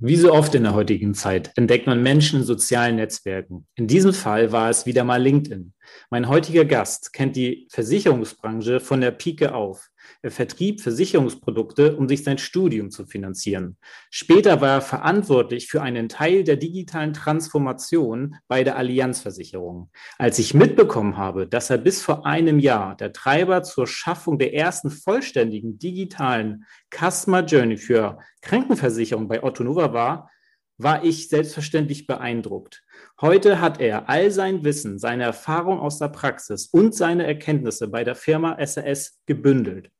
Wie so oft in der heutigen Zeit entdeckt man Menschen in sozialen Netzwerken. In diesem Fall war es wieder mal LinkedIn. Mein heutiger Gast kennt die Versicherungsbranche von der Pike auf. Er vertrieb Versicherungsprodukte, um sich sein Studium zu finanzieren. Später war er verantwortlich für einen Teil der digitalen Transformation bei der Allianzversicherung. Als ich mitbekommen habe, dass er bis vor einem Jahr der Treiber zur Schaffung der ersten vollständigen digitalen Customer Journey für Krankenversicherung bei Otto Nova war, war ich selbstverständlich beeindruckt. Heute hat er all sein Wissen, seine Erfahrung aus der Praxis und seine Erkenntnisse bei der Firma SAS gebündelt.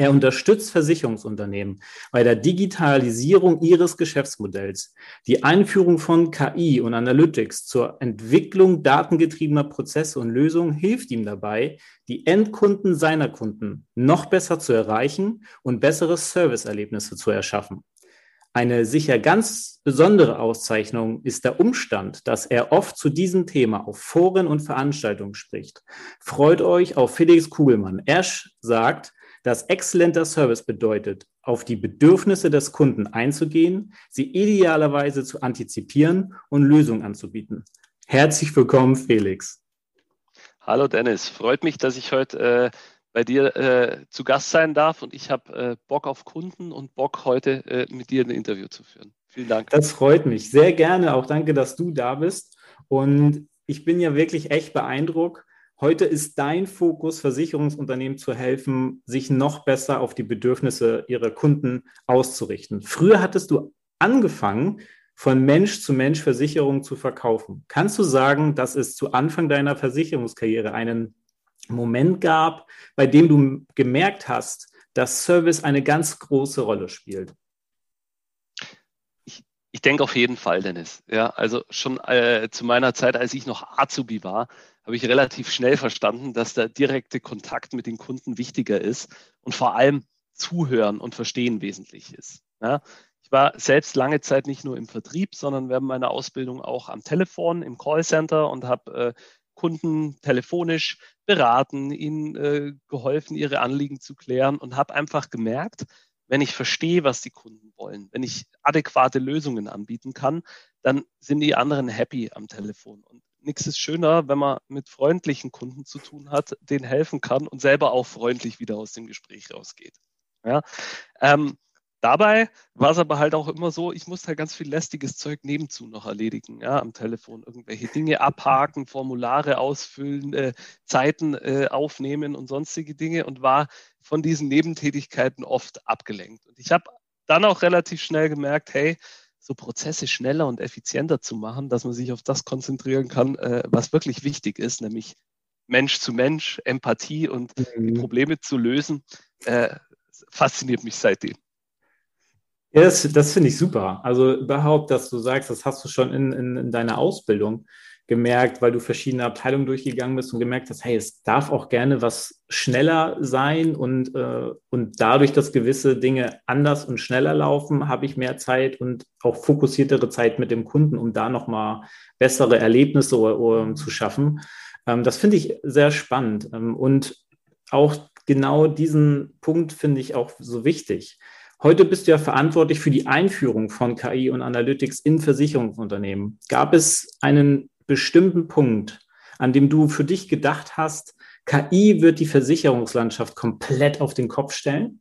Er unterstützt Versicherungsunternehmen bei der Digitalisierung ihres Geschäftsmodells, die Einführung von KI und Analytics zur Entwicklung datengetriebener Prozesse und Lösungen hilft ihm dabei, die Endkunden seiner Kunden noch besser zu erreichen und bessere Serviceerlebnisse zu erschaffen. Eine sicher ganz besondere Auszeichnung ist der Umstand, dass er oft zu diesem Thema auf Foren und Veranstaltungen spricht. Freut euch auf Felix Kugelmann. Er sagt, dass exzellenter Service bedeutet, auf die Bedürfnisse des Kunden einzugehen, sie idealerweise zu antizipieren und Lösungen anzubieten. Herzlich willkommen, Felix. Hallo Dennis, freut mich, dass ich heute äh, bei dir äh, zu Gast sein darf und ich habe äh, Bock auf Kunden und Bock heute äh, mit dir ein Interview zu führen. Vielen Dank. Das freut mich sehr gerne. Auch danke, dass du da bist. Und ich bin ja wirklich echt beeindruckt. Heute ist dein Fokus, Versicherungsunternehmen zu helfen, sich noch besser auf die Bedürfnisse ihrer Kunden auszurichten. Früher hattest du angefangen, von Mensch zu Mensch Versicherungen zu verkaufen. Kannst du sagen, dass es zu Anfang deiner Versicherungskarriere einen Moment gab, bei dem du gemerkt hast, dass Service eine ganz große Rolle spielt? Ich, ich denke auf jeden Fall, Dennis. Ja, also schon äh, zu meiner Zeit, als ich noch Azubi war, habe ich relativ schnell verstanden, dass der direkte Kontakt mit den Kunden wichtiger ist und vor allem Zuhören und Verstehen wesentlich ist. Ja, ich war selbst lange Zeit nicht nur im Vertrieb, sondern während meiner Ausbildung auch am Telefon, im Callcenter und habe äh, Kunden telefonisch beraten, ihnen äh, geholfen, ihre Anliegen zu klären und habe einfach gemerkt, wenn ich verstehe, was die Kunden wollen, wenn ich adäquate Lösungen anbieten kann, dann sind die anderen happy am Telefon. Und nichts ist schöner, wenn man mit freundlichen Kunden zu tun hat, denen helfen kann und selber auch freundlich wieder aus dem Gespräch rausgeht. Ja, ähm, Dabei war es aber halt auch immer so, ich musste halt ganz viel lästiges Zeug nebenzu noch erledigen, ja, am Telefon. Irgendwelche Dinge abhaken, Formulare ausfüllen, äh, Zeiten äh, aufnehmen und sonstige Dinge und war von diesen Nebentätigkeiten oft abgelenkt. Und ich habe dann auch relativ schnell gemerkt, hey, so Prozesse schneller und effizienter zu machen, dass man sich auf das konzentrieren kann, äh, was wirklich wichtig ist, nämlich Mensch zu Mensch, Empathie und mhm. Probleme zu lösen, äh, fasziniert mich seitdem. Ja, das, das finde ich super. Also überhaupt, dass du sagst, das hast du schon in, in, in deiner Ausbildung gemerkt, weil du verschiedene Abteilungen durchgegangen bist und gemerkt hast, hey, es darf auch gerne was schneller sein und, äh, und dadurch, dass gewisse Dinge anders und schneller laufen, habe ich mehr Zeit und auch fokussiertere Zeit mit dem Kunden, um da nochmal bessere Erlebnisse oder, zu schaffen. Ähm, das finde ich sehr spannend ähm, und auch genau diesen Punkt finde ich auch so wichtig. Heute bist du ja verantwortlich für die Einführung von KI und Analytics in Versicherungsunternehmen. Gab es einen bestimmten Punkt, an dem du für dich gedacht hast, KI wird die Versicherungslandschaft komplett auf den Kopf stellen?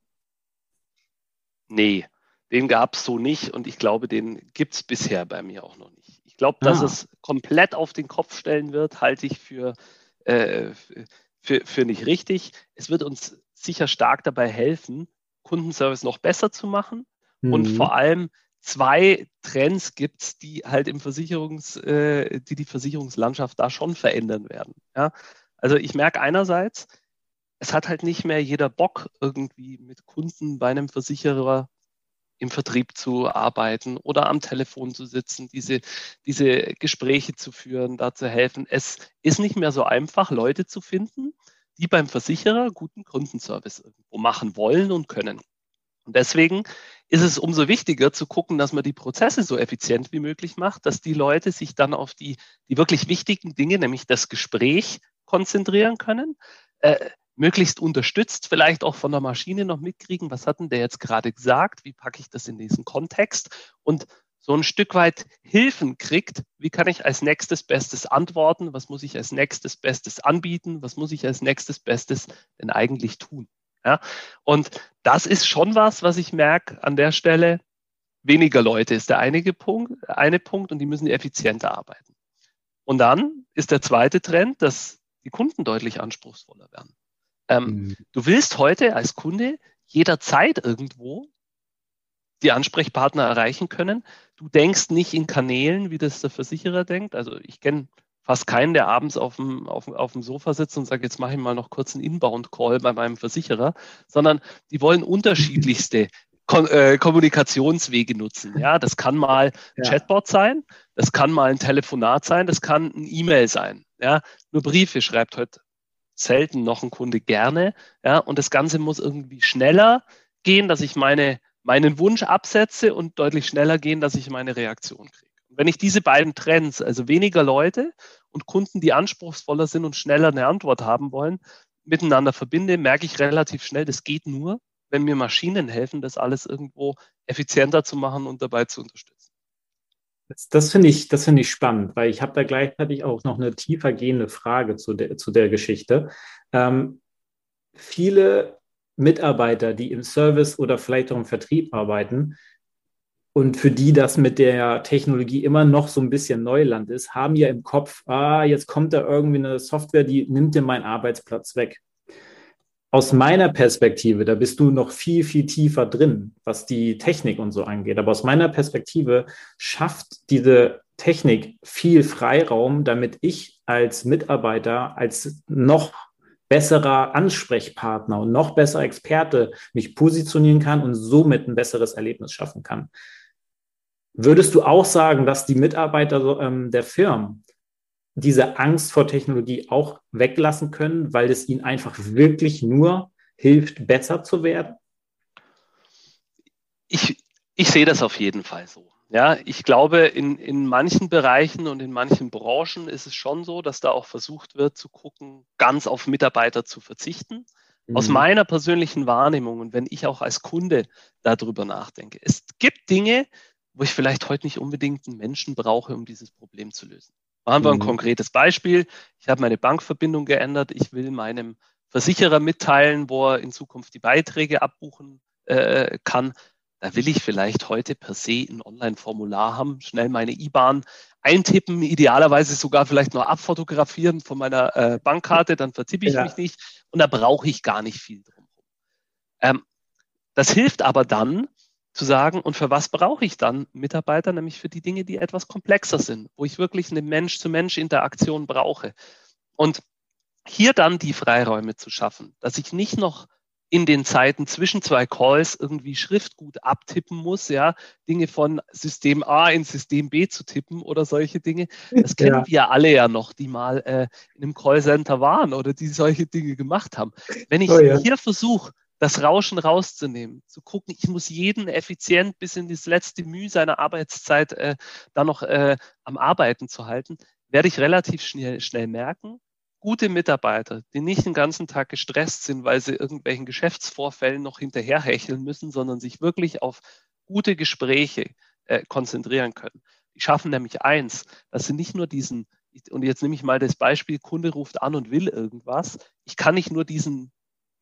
Nee, den gab es so nicht und ich glaube, den gibt es bisher bei mir auch noch nicht. Ich glaube, dass ah. es komplett auf den Kopf stellen wird, halte ich für, äh, für, für nicht richtig. Es wird uns sicher stark dabei helfen, Kundenservice noch besser zu machen mhm. und vor allem zwei Trends gibt die halt im Versicherungs, äh, die die Versicherungslandschaft da schon verändern werden. Ja? Also ich merke einerseits, es hat halt nicht mehr jeder Bock, irgendwie mit Kunden bei einem Versicherer im Vertrieb zu arbeiten oder am Telefon zu sitzen, diese, diese Gespräche zu führen, da zu helfen. Es ist nicht mehr so einfach, Leute zu finden, die beim Versicherer guten Kundenservice irgendwo machen wollen und können. Und deswegen ist es umso wichtiger zu gucken, dass man die Prozesse so effizient wie möglich macht, dass die Leute sich dann auf die, die wirklich wichtigen Dinge, nämlich das Gespräch, konzentrieren können. Äh, möglichst unterstützt, vielleicht auch von der Maschine noch mitkriegen, was hat denn der jetzt gerade gesagt, wie packe ich das in diesen Kontext und so ein Stück weit Hilfen kriegt, wie kann ich als nächstes Bestes antworten, was muss ich als nächstes Bestes anbieten, was muss ich als nächstes Bestes denn eigentlich tun. Ja? Und das ist schon was, was ich merke an der Stelle. Weniger Leute ist der einige Punkt, eine Punkt und die müssen effizienter arbeiten. Und dann ist der zweite Trend, dass die Kunden deutlich anspruchsvoller werden. Ähm, mhm. Du willst heute als Kunde jederzeit irgendwo die Ansprechpartner erreichen können. Du denkst nicht in Kanälen, wie das der Versicherer denkt. Also ich kenne fast keinen, der abends auf dem, auf, auf dem Sofa sitzt und sagt, jetzt mache ich mal noch kurz einen Inbound-Call bei meinem Versicherer, sondern die wollen unterschiedlichste Kon äh, Kommunikationswege nutzen. Ja, das kann mal ein ja. Chatbot sein, das kann mal ein Telefonat sein, das kann ein E-Mail sein. Ja, nur Briefe schreibt heute selten noch ein Kunde gerne. Ja, und das Ganze muss irgendwie schneller gehen, dass ich meine, meinen Wunsch absetze und deutlich schneller gehen, dass ich meine Reaktion kriege. Wenn ich diese beiden Trends, also weniger Leute und Kunden, die anspruchsvoller sind und schneller eine Antwort haben wollen, miteinander verbinde, merke ich relativ schnell, das geht nur, wenn mir Maschinen helfen, das alles irgendwo effizienter zu machen und dabei zu unterstützen. Das, das finde ich, das ich spannend, weil ich habe da gleichzeitig auch noch eine tiefer gehende Frage zu der, zu der Geschichte. Ähm, viele Mitarbeiter, die im Service oder vielleicht auch im Vertrieb arbeiten und für die das mit der Technologie immer noch so ein bisschen Neuland ist, haben ja im Kopf, ah, jetzt kommt da irgendwie eine Software, die nimmt dir meinen Arbeitsplatz weg aus meiner Perspektive, da bist du noch viel, viel tiefer drin, was die Technik und so angeht. Aber aus meiner Perspektive schafft diese Technik viel Freiraum, damit ich als Mitarbeiter, als noch besserer Ansprechpartner und noch besserer Experte mich positionieren kann und somit ein besseres Erlebnis schaffen kann. Würdest du auch sagen, dass die Mitarbeiter ähm, der Firmen diese Angst vor Technologie auch weglassen können, weil es ihnen einfach wirklich nur hilft, besser zu werden? Ich, ich sehe das auf jeden Fall so. Ja, ich glaube, in, in manchen Bereichen und in manchen Branchen ist es schon so, dass da auch versucht wird, zu gucken, ganz auf Mitarbeiter zu verzichten. Mhm. Aus meiner persönlichen Wahrnehmung und wenn ich auch als Kunde darüber nachdenke, es gibt Dinge, wo ich vielleicht heute nicht unbedingt einen Menschen brauche, um dieses Problem zu lösen. Machen wir ein mhm. konkretes Beispiel. Ich habe meine Bankverbindung geändert. Ich will meinem Versicherer mitteilen, wo er in Zukunft die Beiträge abbuchen äh, kann. Da will ich vielleicht heute per se ein Online-Formular haben, schnell meine IBAN eintippen, idealerweise sogar vielleicht noch abfotografieren von meiner äh, Bankkarte, dann vertippe ich ja. mich nicht und da brauche ich gar nicht viel drum. Ähm, das hilft aber dann, zu sagen, und für was brauche ich dann Mitarbeiter? Nämlich für die Dinge, die etwas komplexer sind, wo ich wirklich eine Mensch-zu-Mensch-Interaktion brauche. Und hier dann die Freiräume zu schaffen, dass ich nicht noch in den Zeiten zwischen zwei Calls irgendwie Schriftgut abtippen muss, ja, Dinge von System A in System B zu tippen oder solche Dinge. Das kennen ja. wir alle ja noch, die mal äh, in einem Callcenter waren oder die solche Dinge gemacht haben. Wenn ich oh ja. hier versuche, das Rauschen rauszunehmen, zu gucken, ich muss jeden effizient bis in das letzte Mühe seiner Arbeitszeit äh, da noch äh, am Arbeiten zu halten, werde ich relativ schnell, schnell merken, gute Mitarbeiter, die nicht den ganzen Tag gestresst sind, weil sie irgendwelchen Geschäftsvorfällen noch hinterherhecheln müssen, sondern sich wirklich auf gute Gespräche äh, konzentrieren können. Die schaffen nämlich eins, dass sie nicht nur diesen, und jetzt nehme ich mal das Beispiel, Kunde ruft an und will irgendwas. Ich kann nicht nur diesen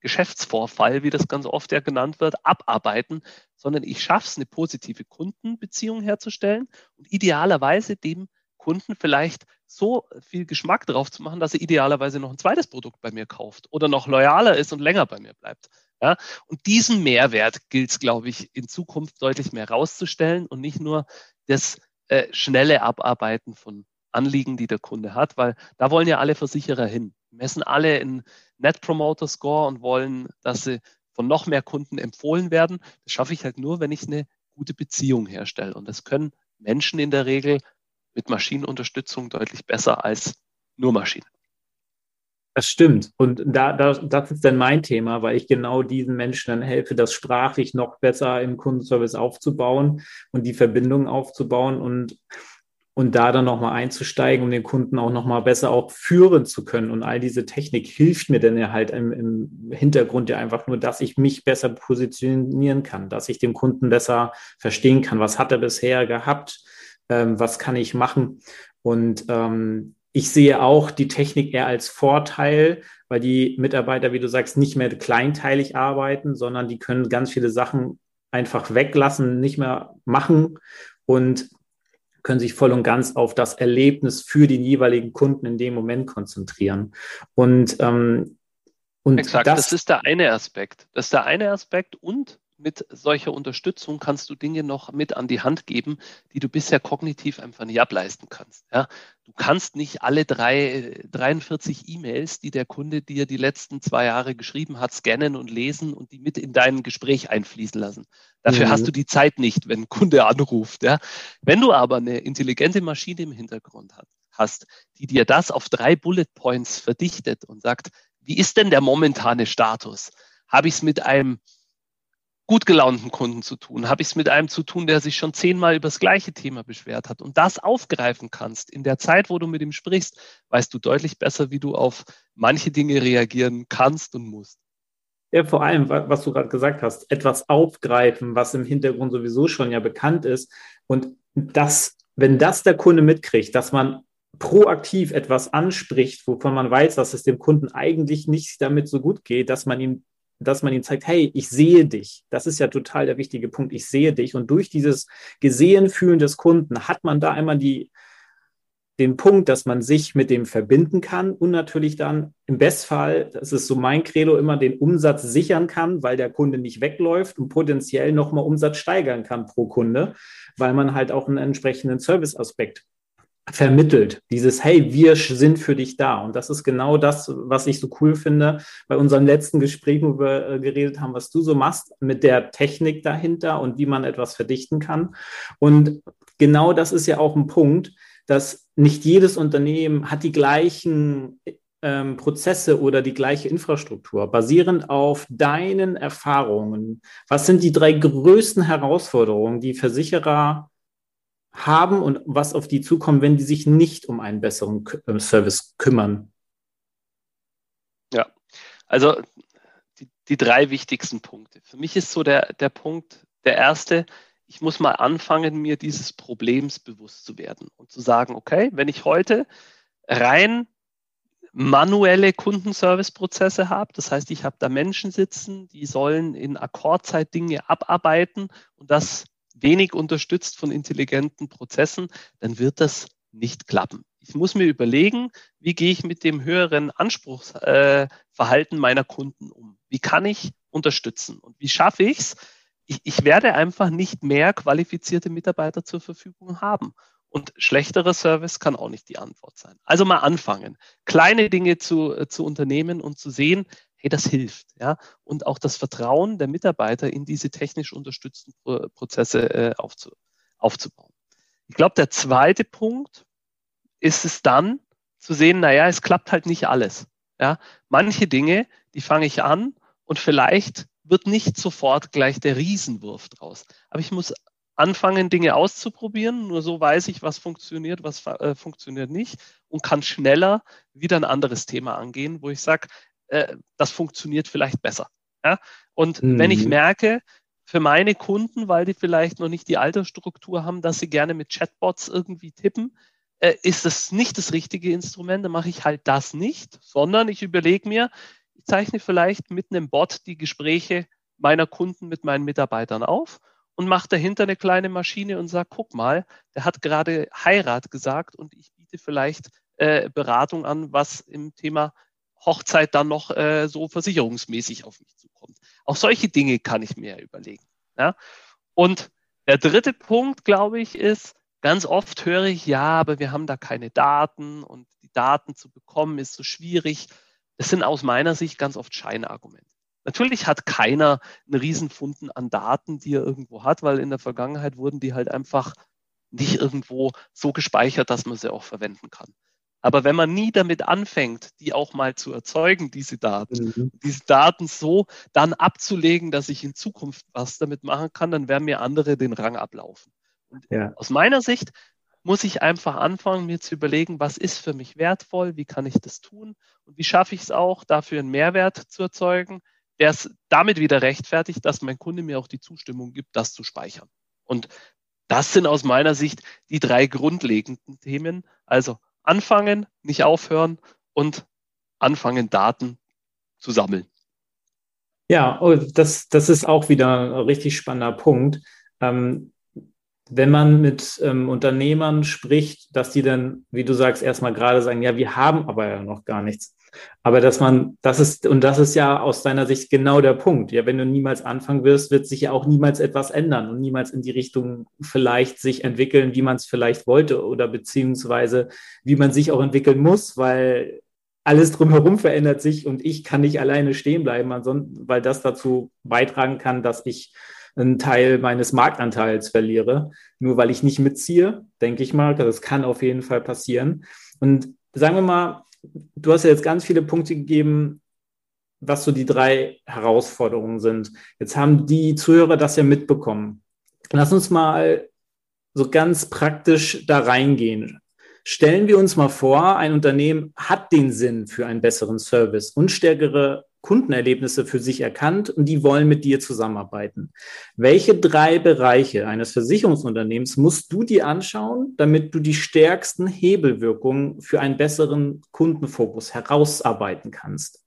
Geschäftsvorfall, wie das ganz oft ja genannt wird, abarbeiten, sondern ich schaffe es, eine positive Kundenbeziehung herzustellen und idealerweise dem Kunden vielleicht so viel Geschmack drauf zu machen, dass er idealerweise noch ein zweites Produkt bei mir kauft oder noch loyaler ist und länger bei mir bleibt. Ja, und diesen Mehrwert gilt es, glaube ich, in Zukunft deutlich mehr rauszustellen und nicht nur das äh, schnelle Abarbeiten von Anliegen, die der Kunde hat, weil da wollen ja alle Versicherer hin. Messen alle in Net Promoter Score und wollen, dass sie von noch mehr Kunden empfohlen werden. Das schaffe ich halt nur, wenn ich eine gute Beziehung herstelle. Und das können Menschen in der Regel mit Maschinenunterstützung deutlich besser als nur Maschinen. Das stimmt. Und da, da, das ist dann mein Thema, weil ich genau diesen Menschen dann helfe, das sprachlich noch besser im Kundenservice aufzubauen und die Verbindung aufzubauen und, und da dann nochmal einzusteigen, um den Kunden auch nochmal besser auch führen zu können. Und all diese Technik hilft mir dann ja halt im, im Hintergrund ja einfach nur, dass ich mich besser positionieren kann, dass ich den Kunden besser verstehen kann, was hat er bisher gehabt, ähm, was kann ich machen. Und ähm, ich sehe auch die Technik eher als Vorteil, weil die Mitarbeiter, wie du sagst, nicht mehr kleinteilig arbeiten, sondern die können ganz viele Sachen einfach weglassen, nicht mehr machen und können sich voll und ganz auf das Erlebnis für den jeweiligen Kunden in dem Moment konzentrieren. Und, ähm, und Exakt, das, das ist der eine Aspekt. Das ist der eine Aspekt und mit solcher Unterstützung kannst du Dinge noch mit an die Hand geben, die du bisher kognitiv einfach nicht ableisten kannst. Ja? Du kannst nicht alle drei, 43 E-Mails, die der Kunde dir die letzten zwei Jahre geschrieben hat, scannen und lesen und die mit in dein Gespräch einfließen lassen. Dafür mhm. hast du die Zeit nicht, wenn ein Kunde anruft. Ja? Wenn du aber eine intelligente Maschine im Hintergrund hast, die dir das auf drei Bullet Points verdichtet und sagt, wie ist denn der momentane Status? Habe ich es mit einem gut gelaunten Kunden zu tun? Habe ich es mit einem zu tun, der sich schon zehnmal über das gleiche Thema beschwert hat und das aufgreifen kannst in der Zeit, wo du mit ihm sprichst, weißt du deutlich besser, wie du auf manche Dinge reagieren kannst und musst. Ja, vor allem, was du gerade gesagt hast, etwas aufgreifen, was im Hintergrund sowieso schon ja bekannt ist. Und das, wenn das der Kunde mitkriegt, dass man proaktiv etwas anspricht, wovon man weiß, dass es dem Kunden eigentlich nicht damit so gut geht, dass man ihm dass man ihm zeigt, hey, ich sehe dich. Das ist ja total der wichtige Punkt. Ich sehe dich. Und durch dieses Gesehen fühlen des Kunden hat man da einmal die, den Punkt, dass man sich mit dem verbinden kann und natürlich dann im Bestfall, das ist so mein Credo, immer den Umsatz sichern kann, weil der Kunde nicht wegläuft und potenziell nochmal Umsatz steigern kann pro Kunde, weil man halt auch einen entsprechenden Serviceaspekt vermittelt. Dieses, hey, wir sind für dich da. Und das ist genau das, was ich so cool finde bei unserem letzten Gespräch, wo wir äh, geredet haben, was du so machst mit der Technik dahinter und wie man etwas verdichten kann. Und genau das ist ja auch ein Punkt, dass nicht jedes Unternehmen hat die gleichen ähm, Prozesse oder die gleiche Infrastruktur. Basierend auf deinen Erfahrungen, was sind die drei größten Herausforderungen, die Versicherer haben und was auf die zukommt, wenn die sich nicht um einen besseren äh, Service kümmern? Ja, also die, die drei wichtigsten Punkte. Für mich ist so der, der Punkt, der erste, ich muss mal anfangen, mir dieses Problems bewusst zu werden und zu sagen, okay, wenn ich heute rein manuelle Kundenservice-Prozesse habe, das heißt, ich habe da Menschen sitzen, die sollen in Akkordzeit Dinge abarbeiten und das wenig unterstützt von intelligenten Prozessen, dann wird das nicht klappen. Ich muss mir überlegen, wie gehe ich mit dem höheren Anspruchsverhalten äh, meiner Kunden um? Wie kann ich unterstützen? Und wie schaffe ich es? Ich werde einfach nicht mehr qualifizierte Mitarbeiter zur Verfügung haben. Und schlechterer Service kann auch nicht die Antwort sein. Also mal anfangen, kleine Dinge zu, äh, zu unternehmen und zu sehen, hey, das hilft. Ja? Und auch das Vertrauen der Mitarbeiter in diese technisch unterstützten Prozesse äh, aufzu aufzubauen. Ich glaube, der zweite Punkt ist es dann zu sehen, naja, es klappt halt nicht alles. Ja? Manche Dinge, die fange ich an und vielleicht wird nicht sofort gleich der Riesenwurf draus. Aber ich muss anfangen, Dinge auszuprobieren. Nur so weiß ich, was funktioniert, was äh, funktioniert nicht und kann schneller wieder ein anderes Thema angehen, wo ich sage, äh, das funktioniert vielleicht besser. Ja? Und mhm. wenn ich mhm. merke, für meine Kunden, weil die vielleicht noch nicht die Altersstruktur haben, dass sie gerne mit Chatbots irgendwie tippen, äh, ist das nicht das richtige Instrument, dann mache ich halt das nicht, sondern ich überlege mir, ich zeichne vielleicht mit einem Bot die Gespräche meiner Kunden mit meinen Mitarbeitern auf und mache dahinter eine kleine Maschine und sage, guck mal, der hat gerade Heirat gesagt und ich biete vielleicht äh, Beratung an, was im Thema Hochzeit dann noch äh, so versicherungsmäßig auf mich zukommt. Auch solche Dinge kann ich mir überlegen. Ja? Und der dritte Punkt, glaube ich, ist, ganz oft höre ich, ja, aber wir haben da keine Daten und die Daten zu bekommen ist so schwierig. Das sind aus meiner Sicht ganz oft Scheinargumente. Natürlich hat keiner einen Riesenfunden an Daten, die er irgendwo hat, weil in der Vergangenheit wurden die halt einfach nicht irgendwo so gespeichert, dass man sie auch verwenden kann. Aber wenn man nie damit anfängt, die auch mal zu erzeugen, diese Daten, mhm. diese Daten so dann abzulegen, dass ich in Zukunft was damit machen kann, dann werden mir andere den Rang ablaufen. Und ja. aus meiner Sicht muss ich einfach anfangen, mir zu überlegen, was ist für mich wertvoll, wie kann ich das tun und wie schaffe ich es auch, dafür einen Mehrwert zu erzeugen, der es damit wieder rechtfertigt, dass mein Kunde mir auch die Zustimmung gibt, das zu speichern. Und das sind aus meiner Sicht die drei grundlegenden Themen. Also anfangen, nicht aufhören und anfangen, Daten zu sammeln. Ja, oh, das, das ist auch wieder ein richtig spannender Punkt. Ähm, wenn man mit ähm, Unternehmern spricht, dass die dann, wie du sagst, erstmal gerade sagen, ja, wir haben aber ja noch gar nichts. Aber dass man, das ist, und das ist ja aus deiner Sicht genau der Punkt. Ja, wenn du niemals anfangen wirst, wird sich ja auch niemals etwas ändern und niemals in die Richtung vielleicht sich entwickeln, wie man es vielleicht wollte oder beziehungsweise wie man sich auch entwickeln muss, weil alles drumherum verändert sich und ich kann nicht alleine stehen bleiben, weil das dazu beitragen kann, dass ich einen Teil meines Marktanteils verliere, nur weil ich nicht mitziehe, denke ich mal. Das kann auf jeden Fall passieren. Und sagen wir mal, du hast ja jetzt ganz viele Punkte gegeben, was so die drei Herausforderungen sind. Jetzt haben die Zuhörer das ja mitbekommen. Lass uns mal so ganz praktisch da reingehen. Stellen wir uns mal vor, ein Unternehmen hat den Sinn für einen besseren Service und stärkere Kundenerlebnisse für sich erkannt und die wollen mit dir zusammenarbeiten. Welche drei Bereiche eines Versicherungsunternehmens musst du dir anschauen, damit du die stärksten Hebelwirkungen für einen besseren Kundenfokus herausarbeiten kannst?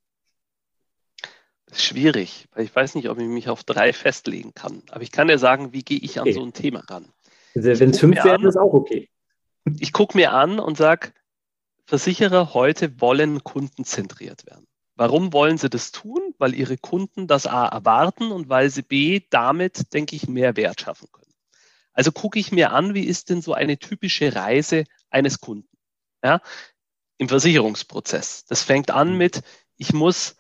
Das ist schwierig, weil ich weiß nicht, ob ich mich auf drei festlegen kann. Aber ich kann dir sagen, wie gehe ich okay. an so ein Thema ran. Also, Wenn es fünf wären, ist auch okay. Ich gucke mir an und sage, Versicherer heute wollen kundenzentriert werden. Warum wollen sie das tun? Weil ihre Kunden das A erwarten und weil sie B damit, denke ich, mehr Wert schaffen können. Also gucke ich mir an, wie ist denn so eine typische Reise eines Kunden ja, im Versicherungsprozess. Das fängt an mit, ich muss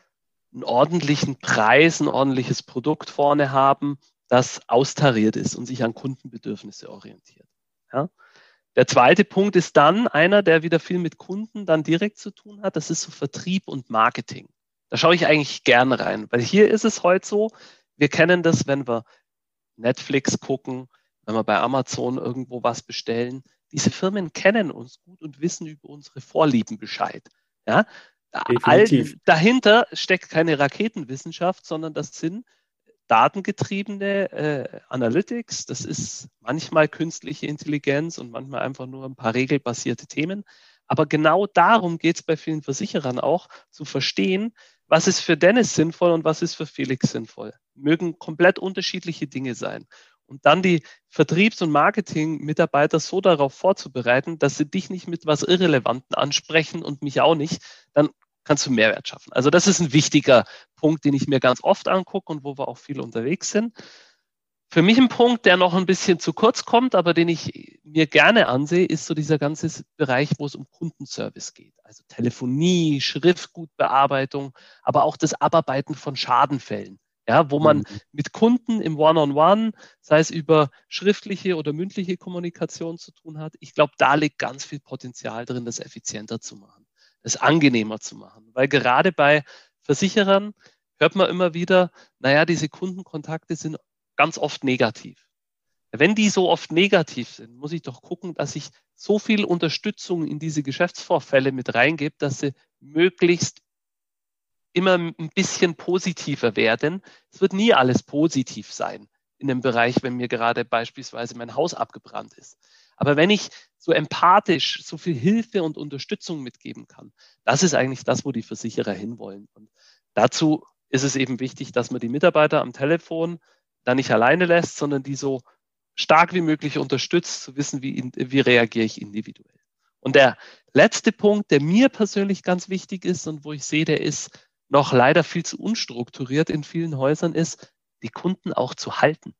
einen ordentlichen Preis, ein ordentliches Produkt vorne haben, das austariert ist und sich an Kundenbedürfnisse orientiert. Ja. Der zweite Punkt ist dann einer, der wieder viel mit Kunden dann direkt zu tun hat. Das ist so Vertrieb und Marketing. Da schaue ich eigentlich gern rein, weil hier ist es heute so, wir kennen das, wenn wir Netflix gucken, wenn wir bei Amazon irgendwo was bestellen. Diese Firmen kennen uns gut und wissen über unsere Vorlieben Bescheid. Ja? All, dahinter steckt keine Raketenwissenschaft, sondern das sind datengetriebene äh, Analytics. Das ist manchmal künstliche Intelligenz und manchmal einfach nur ein paar regelbasierte Themen. Aber genau darum geht es bei vielen Versicherern auch, zu verstehen, was ist für Dennis sinnvoll und was ist für Felix sinnvoll. Mögen komplett unterschiedliche Dinge sein. Und dann die Vertriebs- und Marketing-Mitarbeiter so darauf vorzubereiten, dass sie dich nicht mit was Irrelevanten ansprechen und mich auch nicht, dann kannst du Mehrwert schaffen. Also das ist ein wichtiger Punkt, den ich mir ganz oft angucke und wo wir auch viel unterwegs sind. Für mich ein Punkt, der noch ein bisschen zu kurz kommt, aber den ich mir gerne ansehe, ist so dieser ganze Bereich, wo es um Kundenservice geht. Also Telefonie, Schriftgutbearbeitung, aber auch das Abarbeiten von Schadenfällen. Ja, wo man mhm. mit Kunden im One-on-One, -on -One, sei es über schriftliche oder mündliche Kommunikation zu tun hat. Ich glaube, da liegt ganz viel Potenzial drin, das effizienter zu machen es angenehmer zu machen. Weil gerade bei Versicherern hört man immer wieder, naja, diese Kundenkontakte sind ganz oft negativ. Wenn die so oft negativ sind, muss ich doch gucken, dass ich so viel Unterstützung in diese Geschäftsvorfälle mit reingebe, dass sie möglichst immer ein bisschen positiver werden. Es wird nie alles positiv sein in dem Bereich, wenn mir gerade beispielsweise mein Haus abgebrannt ist. Aber wenn ich so empathisch so viel Hilfe und Unterstützung mitgeben kann, das ist eigentlich das, wo die Versicherer hinwollen. Und dazu ist es eben wichtig, dass man die Mitarbeiter am Telefon da nicht alleine lässt, sondern die so stark wie möglich unterstützt, zu wissen, wie, wie reagiere ich individuell. Und der letzte Punkt, der mir persönlich ganz wichtig ist und wo ich sehe, der ist noch leider viel zu unstrukturiert in vielen Häusern, ist, die Kunden auch zu halten.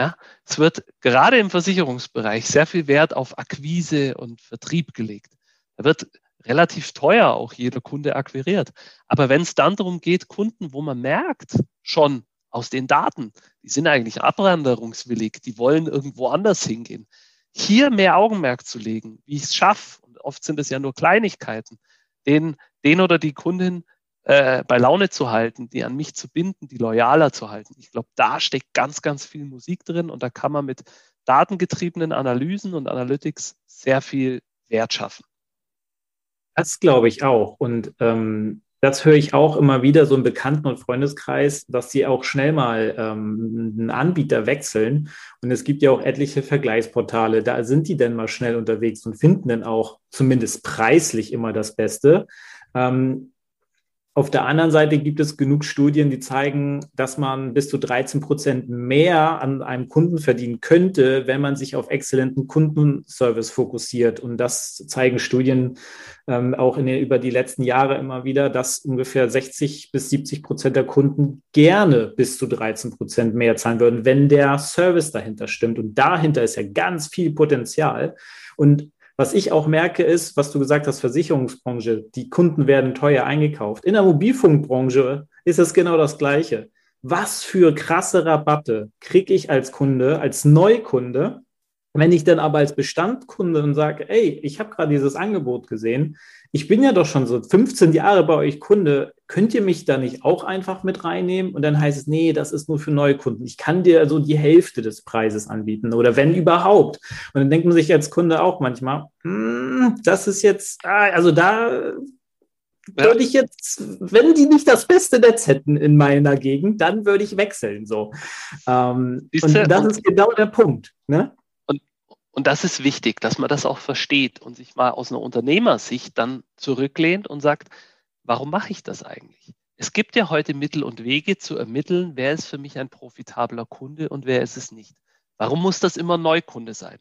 Ja, es wird gerade im Versicherungsbereich sehr viel Wert auf Akquise und Vertrieb gelegt. Da wird relativ teuer auch jeder Kunde akquiriert. Aber wenn es dann darum geht, Kunden, wo man merkt schon aus den Daten, die sind eigentlich abwanderungswillig, die wollen irgendwo anders hingehen, hier mehr Augenmerk zu legen, wie ich es schaffe, und oft sind es ja nur Kleinigkeiten, den, den oder die Kundin äh, bei Laune zu halten, die an mich zu binden, die loyaler zu halten. Ich glaube, da steckt ganz, ganz viel Musik drin und da kann man mit datengetriebenen Analysen und Analytics sehr viel Wert schaffen. Das glaube ich auch. Und ähm, das höre ich auch immer wieder so im Bekannten- und Freundeskreis, dass sie auch schnell mal ähm, einen Anbieter wechseln. Und es gibt ja auch etliche Vergleichsportale. Da sind die dann mal schnell unterwegs und finden dann auch zumindest preislich immer das Beste. Ähm, auf der anderen Seite gibt es genug Studien, die zeigen, dass man bis zu 13 Prozent mehr an einem Kunden verdienen könnte, wenn man sich auf exzellenten Kundenservice fokussiert. Und das zeigen Studien ähm, auch in den, über die letzten Jahre immer wieder, dass ungefähr 60 bis 70 Prozent der Kunden gerne bis zu 13 Prozent mehr zahlen würden, wenn der Service dahinter stimmt. Und dahinter ist ja ganz viel Potenzial. Und was ich auch merke, ist, was du gesagt hast, Versicherungsbranche, die Kunden werden teuer eingekauft. In der Mobilfunkbranche ist es genau das Gleiche. Was für krasse Rabatte kriege ich als Kunde, als Neukunde, wenn ich dann aber als Bestandkunde und sage, ey, ich habe gerade dieses Angebot gesehen, ich bin ja doch schon so 15 Jahre bei euch Kunde, könnt ihr mich da nicht auch einfach mit reinnehmen? Und dann heißt es, nee, das ist nur für Neukunden. Ich kann dir also die Hälfte des Preises anbieten oder wenn überhaupt. Und dann denkt man sich als Kunde auch manchmal, hm, das ist jetzt, ah, also da würde ich jetzt, wenn die nicht das beste Netz hätten in meiner Gegend, dann würde ich wechseln. So. Ähm, und das ist genau der Punkt. Ne? Und das ist wichtig, dass man das auch versteht und sich mal aus einer Unternehmersicht dann zurücklehnt und sagt, warum mache ich das eigentlich? Es gibt ja heute Mittel und Wege zu ermitteln, wer ist für mich ein profitabler Kunde und wer ist es nicht. Warum muss das immer Neukunde sein?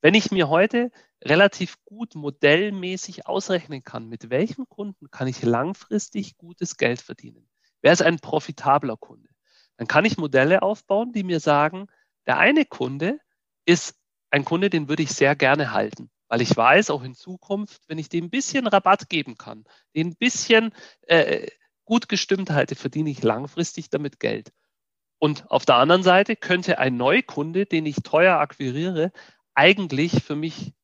Wenn ich mir heute relativ gut modellmäßig ausrechnen kann, mit welchem Kunden kann ich langfristig gutes Geld verdienen, wer ist ein profitabler Kunde, dann kann ich Modelle aufbauen, die mir sagen, der eine Kunde ist ein Kunde, den würde ich sehr gerne halten, weil ich weiß, auch in Zukunft, wenn ich dem ein bisschen Rabatt geben kann, den ein bisschen äh, gut gestimmt halte, verdiene ich langfristig damit Geld. Und auf der anderen Seite könnte ein Neukunde, den ich teuer akquiriere, eigentlich für mich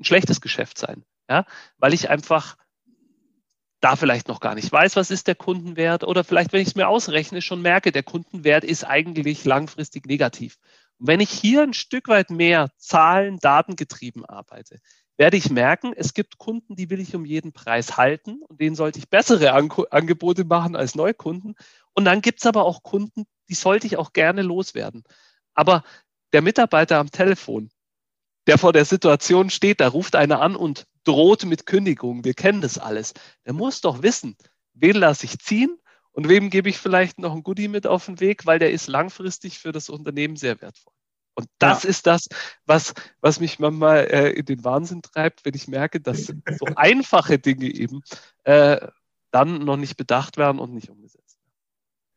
ein schlechtes Geschäft sein, ja, weil ich einfach da vielleicht noch gar nicht weiß, was ist der Kundenwert oder vielleicht, wenn ich es mir ausrechne, schon merke, der Kundenwert ist eigentlich langfristig negativ. Wenn ich hier ein Stück weit mehr Zahlen, Datengetrieben arbeite, werde ich merken, es gibt Kunden, die will ich um jeden Preis halten und denen sollte ich bessere An Angebote machen als Neukunden. Und dann gibt es aber auch Kunden, die sollte ich auch gerne loswerden. Aber der Mitarbeiter am Telefon, der vor der Situation steht, da ruft einer an und droht mit Kündigung. Wir kennen das alles. Der muss doch wissen, wen lasse ich ziehen und wem gebe ich vielleicht noch ein Goodie mit auf den Weg, weil der ist langfristig für das Unternehmen sehr wertvoll. Und das ja. ist das, was, was mich manchmal äh, in den Wahnsinn treibt, wenn ich merke, dass so einfache Dinge eben äh, dann noch nicht bedacht werden und nicht umgesetzt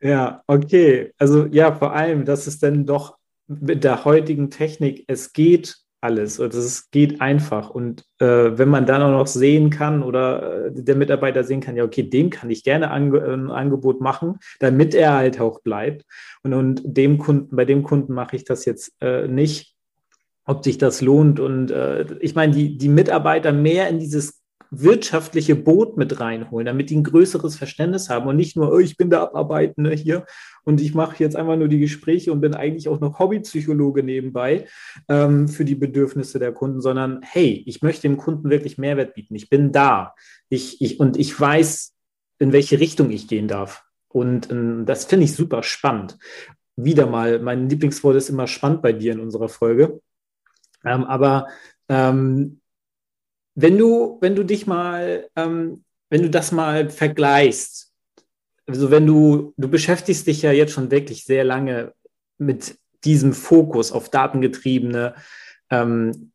werden. Ja, okay. Also ja, vor allem, dass es dann doch mit der heutigen Technik, es geht alles. Und es geht einfach. Und äh, wenn man dann auch noch sehen kann oder äh, der Mitarbeiter sehen kann, ja, okay, dem kann ich gerne ein Angebot machen, damit er halt auch bleibt. Und, und dem Kunden, bei dem Kunden mache ich das jetzt äh, nicht, ob sich das lohnt. Und äh, ich meine, die, die Mitarbeiter mehr in dieses wirtschaftliche Boot mit reinholen, damit die ein größeres Verständnis haben und nicht nur, oh, ich bin der Abarbeitende hier und ich mache jetzt einfach nur die Gespräche und bin eigentlich auch noch Hobbypsychologe nebenbei ähm, für die Bedürfnisse der Kunden, sondern hey, ich möchte dem Kunden wirklich Mehrwert bieten. Ich bin da. Ich, ich, und ich weiß, in welche Richtung ich gehen darf. Und ähm, das finde ich super spannend. Wieder mal, mein Lieblingswort ist immer spannend bei dir in unserer Folge. Ähm, aber ähm, wenn du, wenn du dich mal, ähm, wenn du das mal vergleichst, also wenn du, du beschäftigst dich ja jetzt schon wirklich sehr lange mit diesem Fokus auf datengetriebene, ähm,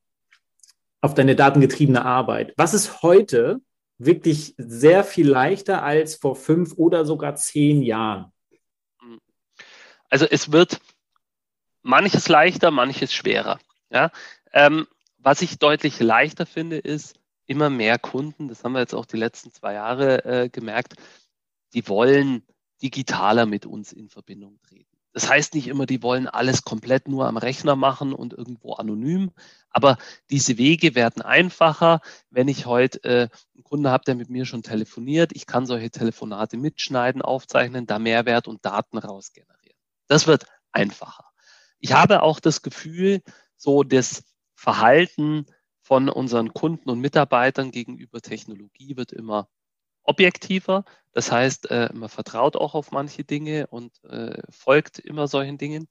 auf deine datengetriebene Arbeit. Was ist heute wirklich sehr viel leichter als vor fünf oder sogar zehn Jahren? Also es wird manches leichter, manches schwerer. Ja? Ähm, was ich deutlich leichter finde, ist, immer mehr Kunden, das haben wir jetzt auch die letzten zwei Jahre äh, gemerkt, die wollen digitaler mit uns in Verbindung treten. Das heißt nicht immer, die wollen alles komplett nur am Rechner machen und irgendwo anonym, aber diese Wege werden einfacher. Wenn ich heute äh, einen Kunde habe, der mit mir schon telefoniert, ich kann solche Telefonate mitschneiden, aufzeichnen, da Mehrwert und Daten rausgenerieren. Das wird einfacher. Ich habe auch das Gefühl, so das Verhalten von unseren Kunden und Mitarbeitern gegenüber Technologie wird immer objektiver. Das heißt, äh, man vertraut auch auf manche Dinge und äh, folgt immer solchen Dingen.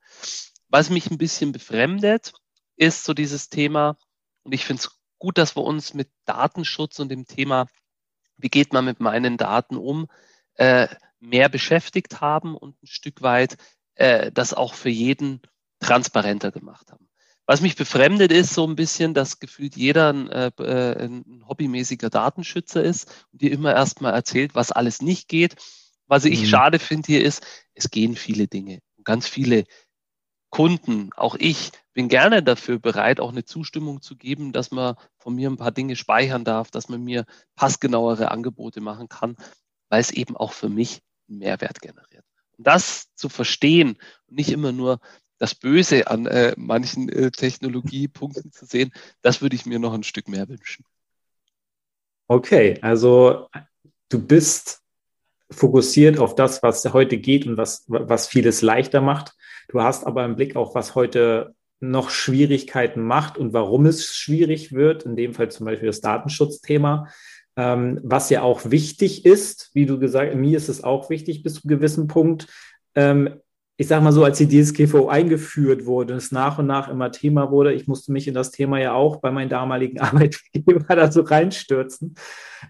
Was mich ein bisschen befremdet, ist so dieses Thema, und ich finde es gut, dass wir uns mit Datenschutz und dem Thema, wie geht man mit meinen Daten um, äh, mehr beschäftigt haben und ein Stück weit das auch für jeden transparenter gemacht haben. Was mich befremdet ist so ein bisschen, dass gefühlt jeder ein, äh, äh, ein hobbymäßiger Datenschützer ist und dir immer erstmal erzählt, was alles nicht geht. Was ich mhm. schade finde hier ist, es gehen viele Dinge. Und ganz viele Kunden, auch ich, bin gerne dafür bereit, auch eine Zustimmung zu geben, dass man von mir ein paar Dinge speichern darf, dass man mir passgenauere Angebote machen kann, weil es eben auch für mich einen Mehrwert generiert. Und das zu verstehen und nicht immer nur das Böse an äh, manchen äh, Technologiepunkten zu sehen, das würde ich mir noch ein Stück mehr wünschen. Okay, also du bist fokussiert auf das, was heute geht und was, was vieles leichter macht. Du hast aber im Blick auch, was heute noch Schwierigkeiten macht und warum es schwierig wird, in dem Fall zum Beispiel das Datenschutzthema, ähm, was ja auch wichtig ist, wie du gesagt, mir ist es auch wichtig bis zu einem gewissen Punkt. Ähm, ich sage mal so, als die DSGVO eingeführt wurde, es nach und nach immer Thema wurde, ich musste mich in das Thema ja auch bei meinen damaligen Arbeitgeber da so reinstürzen,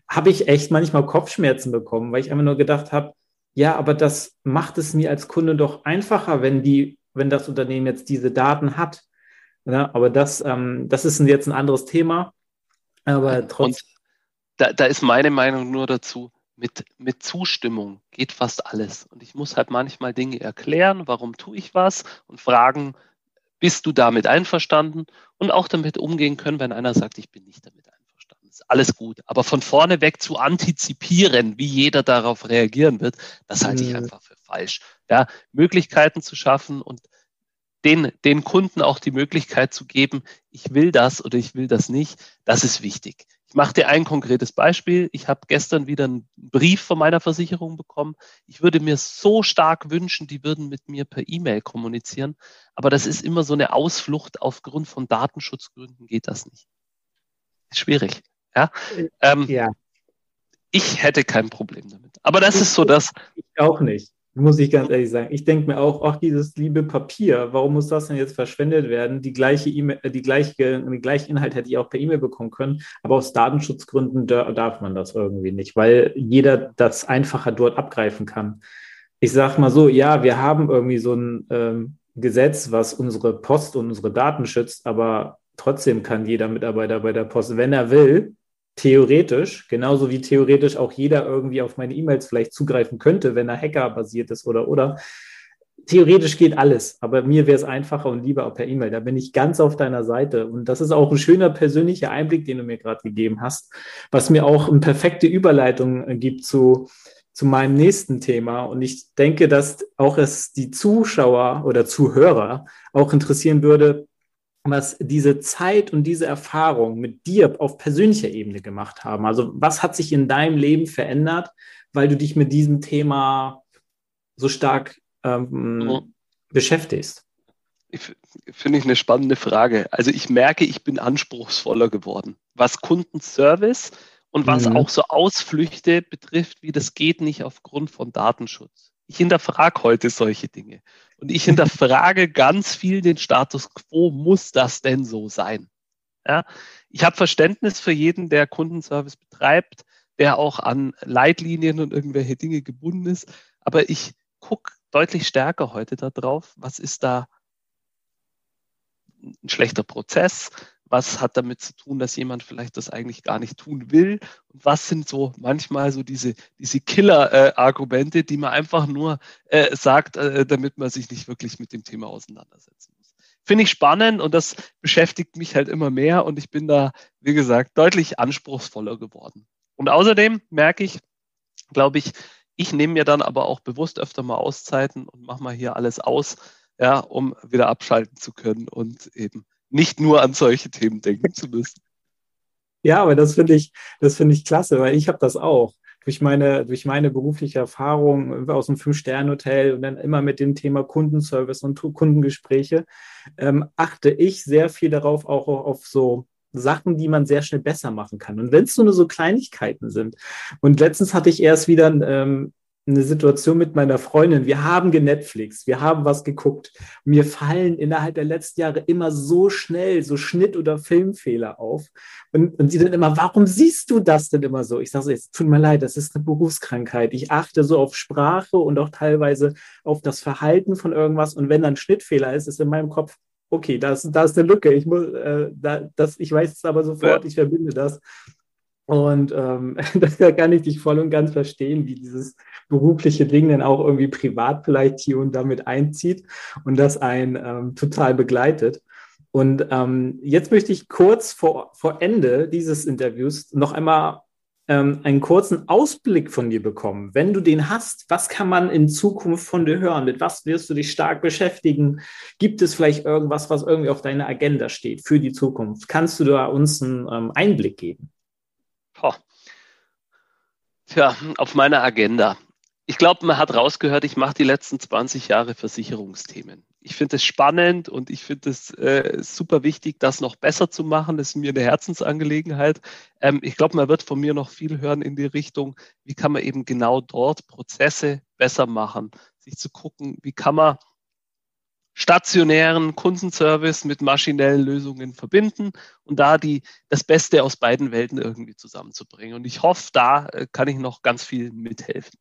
habe ich echt manchmal Kopfschmerzen bekommen, weil ich einfach nur gedacht habe, ja, aber das macht es mir als Kunde doch einfacher, wenn die, wenn das Unternehmen jetzt diese Daten hat. Ja, aber das, ähm, das ist jetzt ein anderes Thema. Aber trotzdem. Da, da ist meine Meinung nur dazu, mit, mit Zustimmung geht fast alles. Und ich muss halt manchmal Dinge erklären, warum tue ich was und fragen, bist du damit einverstanden? Und auch damit umgehen können, wenn einer sagt, ich bin nicht damit einverstanden. Ist alles gut. Aber von vorne weg zu antizipieren, wie jeder darauf reagieren wird, das halte ich mhm. einfach für falsch. Ja, Möglichkeiten zu schaffen und den, den Kunden auch die Möglichkeit zu geben, ich will das oder ich will das nicht, das ist wichtig. Ich mache dir ein konkretes Beispiel. Ich habe gestern wieder einen Brief von meiner Versicherung bekommen. Ich würde mir so stark wünschen, die würden mit mir per E-Mail kommunizieren. Aber das ist immer so eine Ausflucht. Aufgrund von Datenschutzgründen geht das nicht. Ist schwierig. Ja. Ähm, ja. Ich hätte kein Problem damit. Aber das ist so das. Ich auch nicht muss ich ganz ehrlich sagen. Ich denke mir auch, ach, dieses liebe Papier, warum muss das denn jetzt verschwendet werden? Die gleiche E-Mail, äh, die gleiche, den gleichen Inhalt hätte ich auch per E-Mail bekommen können, aber aus Datenschutzgründen darf man das irgendwie nicht, weil jeder das einfacher dort abgreifen kann. Ich sage mal so, ja, wir haben irgendwie so ein ähm, Gesetz, was unsere Post und unsere Daten schützt, aber trotzdem kann jeder Mitarbeiter bei der Post, wenn er will, theoretisch, genauso wie theoretisch auch jeder irgendwie auf meine E-Mails vielleicht zugreifen könnte, wenn er Hacker-basiert ist oder oder. Theoretisch geht alles, aber mir wäre es einfacher und lieber per E-Mail. Da bin ich ganz auf deiner Seite. Und das ist auch ein schöner persönlicher Einblick, den du mir gerade gegeben hast, was mir auch eine perfekte Überleitung äh, gibt zu, zu meinem nächsten Thema. Und ich denke, dass auch es die Zuschauer oder Zuhörer auch interessieren würde, was diese Zeit und diese Erfahrung mit dir auf persönlicher Ebene gemacht haben. Also was hat sich in deinem Leben verändert, weil du dich mit diesem Thema so stark ähm, mhm. beschäftigst? Finde ich eine spannende Frage. Also ich merke, ich bin anspruchsvoller geworden, was Kundenservice und was mhm. auch so Ausflüchte betrifft, wie das geht nicht aufgrund von Datenschutz. Ich hinterfrage heute solche Dinge. Und ich hinterfrage ganz viel den Status quo. Muss das denn so sein? Ja, ich habe Verständnis für jeden, der Kundenservice betreibt, der auch an Leitlinien und irgendwelche Dinge gebunden ist. Aber ich gucke deutlich stärker heute darauf, was ist da ein schlechter Prozess, was hat damit zu tun, dass jemand vielleicht das eigentlich gar nicht tun will? Und was sind so manchmal so diese, diese Killer-Argumente, die man einfach nur äh, sagt, äh, damit man sich nicht wirklich mit dem Thema auseinandersetzen muss? finde ich spannend und das beschäftigt mich halt immer mehr und ich bin da, wie gesagt, deutlich anspruchsvoller geworden. Und außerdem merke ich, glaube ich, ich nehme mir dann aber auch bewusst öfter mal Auszeiten und mache mal hier alles aus, ja, um wieder abschalten zu können und eben nicht nur an solche Themen denken zu müssen. Ja, aber das finde ich, das finde ich klasse, weil ich habe das auch durch meine, durch meine berufliche Erfahrung aus dem Fünf-Sterne-Hotel und dann immer mit dem Thema Kundenservice und Kundengespräche, ähm, achte ich sehr viel darauf, auch auf so Sachen, die man sehr schnell besser machen kann. Und wenn es nur so Kleinigkeiten sind. Und letztens hatte ich erst wieder ähm, eine Situation mit meiner Freundin. Wir haben genetflix, wir haben was geguckt. Mir fallen innerhalb der letzten Jahre immer so schnell so Schnitt- oder Filmfehler auf. Und, und sie dann immer, warum siehst du das denn immer so? Ich sage so, jetzt tut mir leid, das ist eine Berufskrankheit. Ich achte so auf Sprache und auch teilweise auf das Verhalten von irgendwas. Und wenn dann Schnittfehler ist, ist in meinem Kopf, okay, da ist, da ist eine Lücke. Ich, muss, äh, da, das, ich weiß es aber sofort, ja. ich verbinde das. Und ähm, das kann ich dich voll und ganz verstehen, wie dieses berufliche Ding dann auch irgendwie privat vielleicht hier und damit einzieht und das einen ähm, total begleitet. Und ähm, jetzt möchte ich kurz vor, vor Ende dieses Interviews noch einmal ähm, einen kurzen Ausblick von dir bekommen. Wenn du den hast, was kann man in Zukunft von dir hören? Mit was wirst du dich stark beschäftigen? Gibt es vielleicht irgendwas, was irgendwie auf deiner Agenda steht für die Zukunft? Kannst du da uns einen ähm, Einblick geben? Tja, auf meiner Agenda. Ich glaube, man hat rausgehört, ich mache die letzten 20 Jahre Versicherungsthemen. Ich finde es spannend und ich finde es äh, super wichtig, das noch besser zu machen. Das ist mir eine Herzensangelegenheit. Ähm, ich glaube, man wird von mir noch viel hören in die Richtung, wie kann man eben genau dort Prozesse besser machen, sich zu gucken, wie kann man stationären Kundenservice mit maschinellen Lösungen verbinden und da die, das Beste aus beiden Welten irgendwie zusammenzubringen. Und ich hoffe, da äh, kann ich noch ganz viel mithelfen.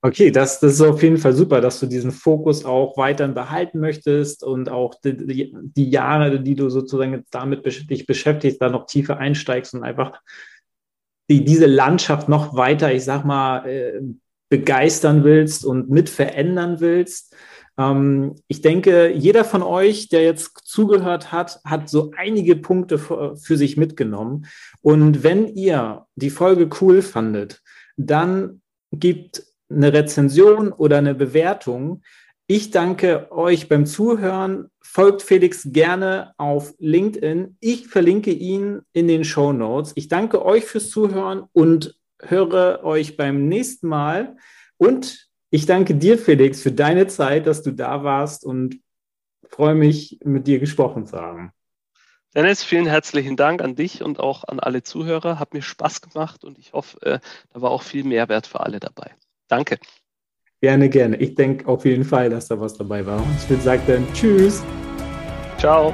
Okay, das, das ist auf jeden Fall super, dass du diesen Fokus auch weiterhin behalten möchtest und auch die, die, Jahre, die du sozusagen damit dich beschäftigst, da noch tiefer einsteigst und einfach die, diese Landschaft noch weiter, ich sag mal, äh, begeistern willst und mit verändern willst. Ähm, ich denke, jeder von euch, der jetzt zugehört hat, hat so einige Punkte für, für sich mitgenommen. Und wenn ihr die Folge cool fandet, dann gibt eine Rezension oder eine Bewertung. Ich danke euch beim Zuhören. Folgt Felix gerne auf LinkedIn. Ich verlinke ihn in den Show Notes. Ich danke euch fürs Zuhören und höre euch beim nächsten Mal. Und ich danke dir, Felix, für deine Zeit, dass du da warst und freue mich, mit dir gesprochen zu haben. Dennis, vielen herzlichen Dank an dich und auch an alle Zuhörer. Hat mir Spaß gemacht und ich hoffe, äh, da war auch viel Mehrwert für alle dabei. Danke. Gerne, gerne. Ich denke auf jeden Fall, dass da was dabei war. Ich würde sagen dann Tschüss. Ciao.